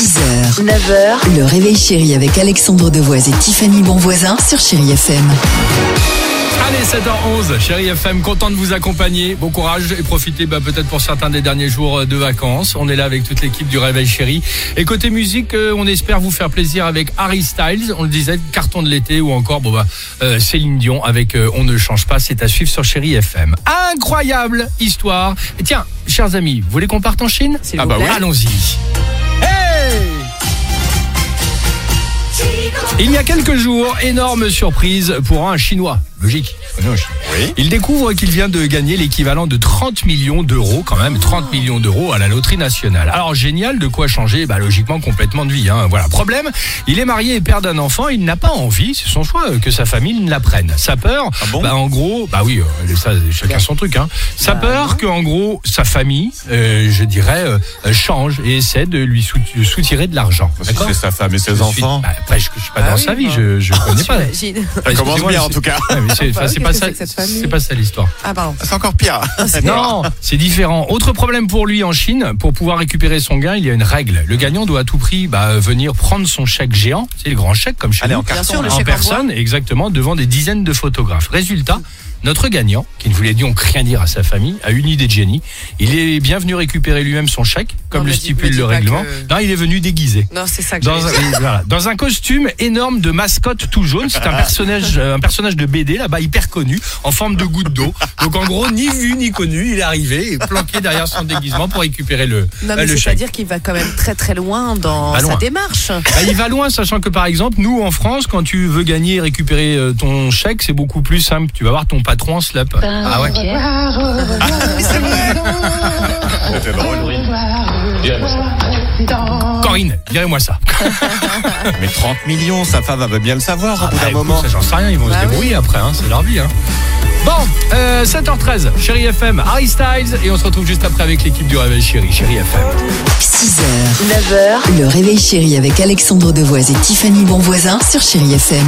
6h, 9h, le réveil chéri avec Alexandre Devoise et Tiffany Bonvoisin sur Chéri FM. Allez, 7h11, chérie FM, content de vous accompagner. Bon courage et profitez bah, peut-être pour certains des derniers jours de vacances. On est là avec toute l'équipe du Réveil Chéri. Et côté musique, euh, on espère vous faire plaisir avec Harry Styles, on le disait, carton de l'été ou encore bon bah euh, Céline Dion avec euh, On ne change pas, c'est à suivre sur Chéri FM. Incroyable histoire. Et tiens, chers amis, vous voulez qu'on parte en Chine? Ah bah oui. Allons-y. Il y a quelques jours, énorme surprise pour un Chinois. Logique. Oui. Il découvre qu'il vient de gagner l'équivalent de 30 millions d'euros, quand même, 30 millions d'euros à la loterie nationale. Alors génial, de quoi changer, bah, logiquement, complètement de vie. Hein. Voilà. Problème, il est marié et père d'un enfant, il n'a pas envie, c'est son choix, que sa famille ne l'apprenne. Sa peur, Ah bon? bah, en gros, bah oui, euh, ça, chacun son truc. Hein. Sa peur que, en gros, sa famille, euh, je dirais, euh, change et essaie de lui sou- soutirer de l'argent. C'est sa femme et ses Je suis- enfants. bah, après, je, je suis pas Ah dans oui, sa vie, bah. je, je connais pas. Ça commence bien en tout cas. C'est enfin, Bah, pas ça. c'est pas l'histoire. Ah pardon. C'est encore pire. Non, c'est différent. Autre problème pour lui en Chine, pour pouvoir récupérer son gain, il y a une règle. Le gagnant doit à tout prix bah, venir prendre son chèque géant, c'est le grand chèque comme chez Allez, nous, en carton. sûr, le en chèque en personne, exactement, devant des dizaines de photographes. Résultat, notre gagnant, qui ne voulait donc rien dire à sa famille, a une idée de génie. Il est bien venu récupérer lui-même son chèque, comme Non, le stipule le règlement. que- Non, il est venu déguisé. Non, c'est ça que Dans un, voilà. Dans un costume énorme de mascotte tout jaune, c'est un personnage, euh, un personnage de BD là-bas hyper connu, en forme de goutte d'eau. Donc en gros, ni vu ni connu, il est arrivé et planqué derrière son déguisement pour récupérer le, Non, euh, mais le chèque. c'est-à-dire qu'il va quand même très très loin dans sa démarche. Bah, il va loin, sachant que par exemple, nous en France, quand tu veux gagner et récupérer euh, ton chèque, c'est beaucoup plus simple. Tu vas voir ton patron en slap. Ah ouais. Drôle. Corinne, direz-moi ça. Mais 30 millions, sa femme va bien le savoir au bout Bah, d'un écoute, moment. ça, j'en sais rien, ils vont Bah se débrouiller après, hein, c'est leur vie. Hein. Bon, euh, 7h13, Chéri FM, Harry Styles, et on se retrouve juste après avec l'équipe du Réveil Chéri, Chéri FM. 6h, 9h, le réveil chéri avec Alexandre Devoise et Tiffany Bonvoisin sur Chéri FM.